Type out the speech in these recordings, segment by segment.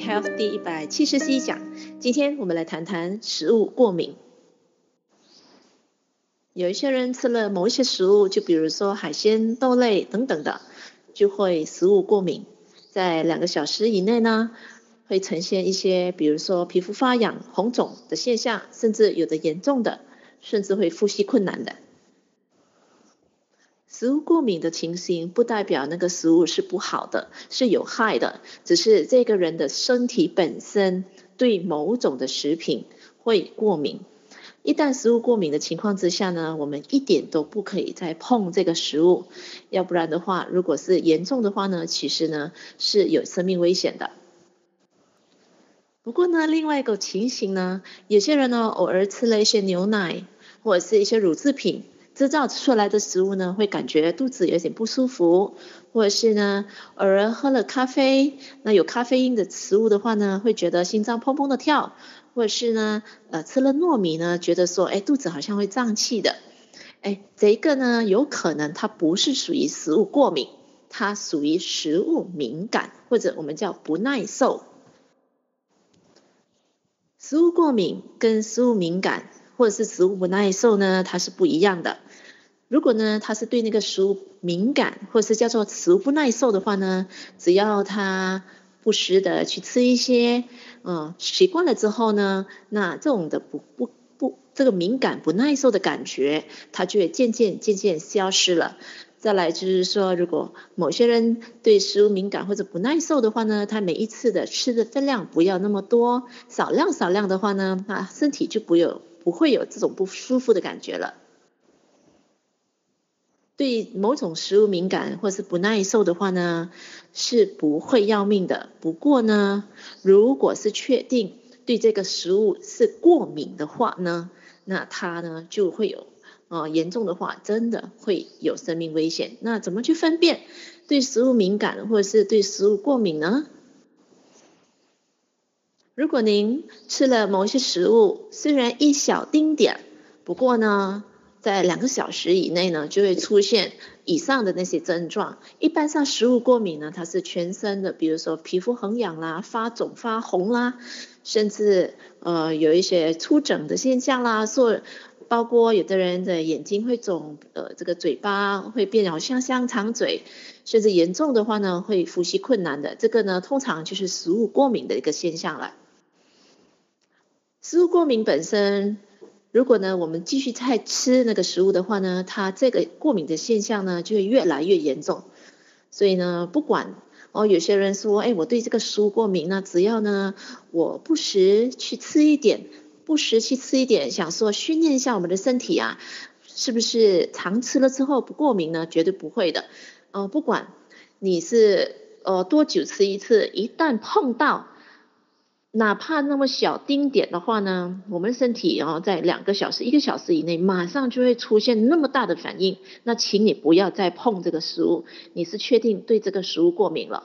Health 第一百七十七讲，今天我们来谈谈食物过敏。有一些人吃了某一些食物，就比如说海鲜、豆类等等的，就会食物过敏，在两个小时以内呢，会呈现一些，比如说皮肤发痒、红肿的现象，甚至有的严重的，甚至会呼吸困难的。食物过敏的情形不代表那个食物是不好的，是有害的，只是这个人的身体本身对某种的食品会过敏。一旦食物过敏的情况之下呢，我们一点都不可以再碰这个食物，要不然的话，如果是严重的话呢，其实呢是有生命危险的。不过呢，另外一个情形呢，有些人呢偶尔吃了一些牛奶或者是一些乳制品。制造出来的食物呢，会感觉肚子有点不舒服，或者是呢，偶尔喝了咖啡，那有咖啡因的食物的话呢，会觉得心脏砰砰的跳，或者是呢，呃，吃了糯米呢，觉得说，哎，肚子好像会胀气的，哎，这个呢，有可能它不是属于食物过敏，它属于食物敏感，或者我们叫不耐受。食物过敏跟食物敏感，或者是食物不耐受呢，它是不一样的。如果呢，他是对那个食物敏感，或是叫做食物不耐受的话呢，只要他不时的去吃一些，嗯，习惯了之后呢，那这种的不不不，这个敏感不耐受的感觉，它就会渐渐渐渐消失了。再来就是说，如果某些人对食物敏感或者不耐受的话呢，他每一次的吃的分量不要那么多，少量少量的话呢，那身体就不有不会有这种不舒服的感觉了。对某种食物敏感或是不耐受的话呢，是不会要命的。不过呢，如果是确定对这个食物是过敏的话呢，那它呢就会有，呃，严重的话真的会有生命危险。那怎么去分辨对食物敏感或者是对食物过敏呢？如果您吃了某些食物，虽然一小丁点，不过呢，在两个小时以内呢，就会出现以上的那些症状。一般上食物过敏呢，它是全身的，比如说皮肤很痒啦、发肿发红啦，甚至呃有一些出疹的现象啦，说包括有的人的眼睛会肿，呃这个嘴巴会变好像香肠嘴，甚至严重的话呢会呼吸困难的，这个呢通常就是食物过敏的一个现象了。食物过敏本身。如果呢，我们继续再吃那个食物的话呢，它这个过敏的现象呢就会越来越严重。所以呢，不管哦，有些人说，哎，我对这个食物过敏，那只要呢，我不时去吃一点，不时去吃一点，想说训练一下我们的身体啊，是不是常吃了之后不过敏呢？绝对不会的。呃，不管你是呃多久吃一次，一旦碰到。哪怕那么小丁点的话呢，我们身体然后在两个小时、一个小时以内，马上就会出现那么大的反应。那请你不要再碰这个食物，你是确定对这个食物过敏了。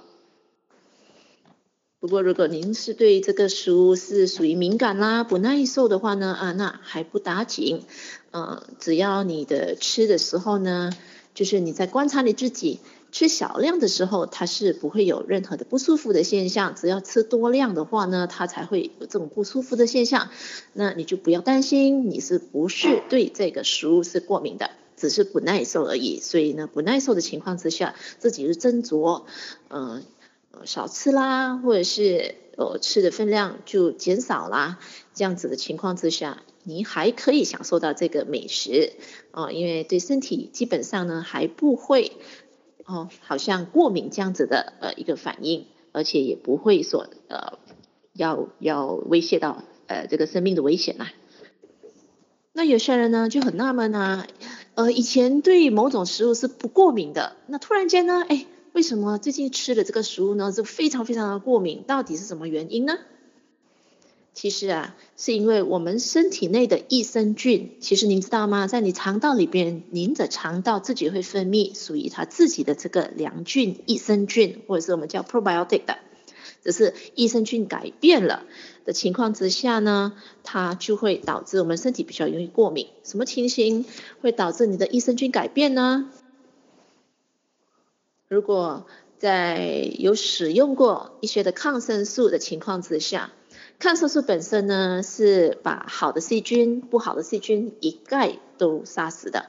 不过如果您是对这个食物是属于敏感啦、不耐受的话呢，啊，那还不打紧。呃，只要你的吃的时候呢，就是你在观察你自己。吃小量的时候，它是不会有任何的不舒服的现象。只要吃多量的话呢，它才会有这种不舒服的现象。那你就不要担心，你是不是对这个食物是过敏的，只是不耐受而已。所以呢，不耐受的情况之下，自己是斟酌，嗯、呃，少吃啦，或者是呃吃的分量就减少啦。这样子的情况之下，你还可以享受到这个美食啊、因为对身体基本上呢还不会。哦，好像过敏这样子的呃一个反应，而且也不会说呃要要威胁到呃这个生命的危险呐、啊。那有些人呢就很纳闷啊，呃以前对某种食物是不过敏的，那突然间呢，哎为什么最近吃的这个食物呢就非常非常的过敏？到底是什么原因呢？其实啊，是因为我们身体内的益生菌，其实您知道吗？在你肠道里边，您的肠道自己会分泌属于它自己的这个良菌、益生菌，或者是我们叫 probiotic 的。只是益生菌改变了的情况之下呢，它就会导致我们身体比较容易过敏。什么情形会导致你的益生菌改变呢？如果在有使用过一些的抗生素的情况之下，抗生素本身呢是把好的细菌、不好的细菌一概都杀死的。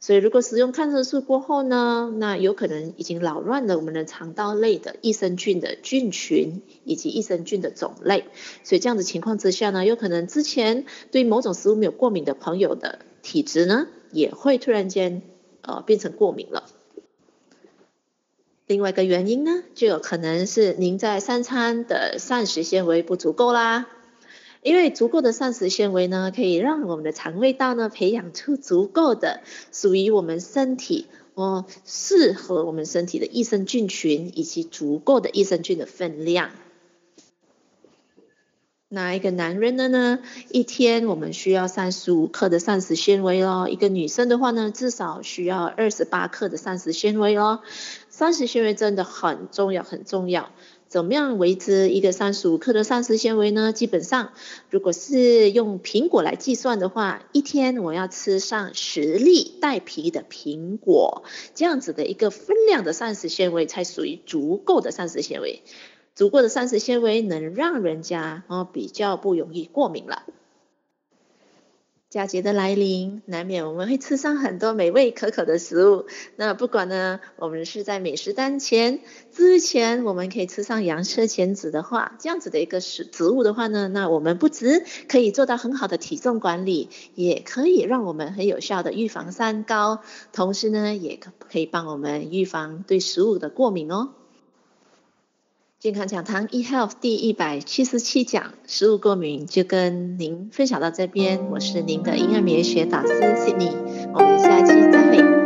所以，如果使用抗生素过后呢，那有可能已经扰乱了我们的肠道内的益生菌的菌群以及益生菌的种类。所以这样子情况之下呢，有可能之前对某种食物没有过敏的朋友的体质呢，也会突然间呃变成过敏了。另外一个原因呢，就有可能是您在三餐的膳食纤维不足够啦。因为足够的膳食纤维呢，可以让我们的肠胃道呢培养出足够的属于我们身体哦适合我们身体的益生菌群以及足够的益生菌的分量。那一个男人的呢，一天我们需要三十五克的膳食纤维哦，一个女生的话呢，至少需要二十八克的膳食纤维哦。膳食纤维真的很重要，很重要。怎么样维持一个三十五克的膳食纤维呢？基本上，如果是用苹果来计算的话，一天我要吃上十粒带皮的苹果，这样子的一个分量的膳食纤维才属于足够的膳食纤维。足够的膳食纤维能让人家哦比较不容易过敏了。佳节的来临，难免我们会吃上很多美味可口的食物。那不管呢，我们是在美食当前之前，我们可以吃上洋车前子的话，这样子的一个食植物的话呢，那我们不只可以做到很好的体重管理，也可以让我们很有效的预防三高，同时呢，也可可以帮我们预防对食物的过敏哦。健康讲堂 eHealth 第一百七十七讲，食物过敏就跟您分享到这边，我是您的婴儿免疫学导师 Sydney，我们下期再会。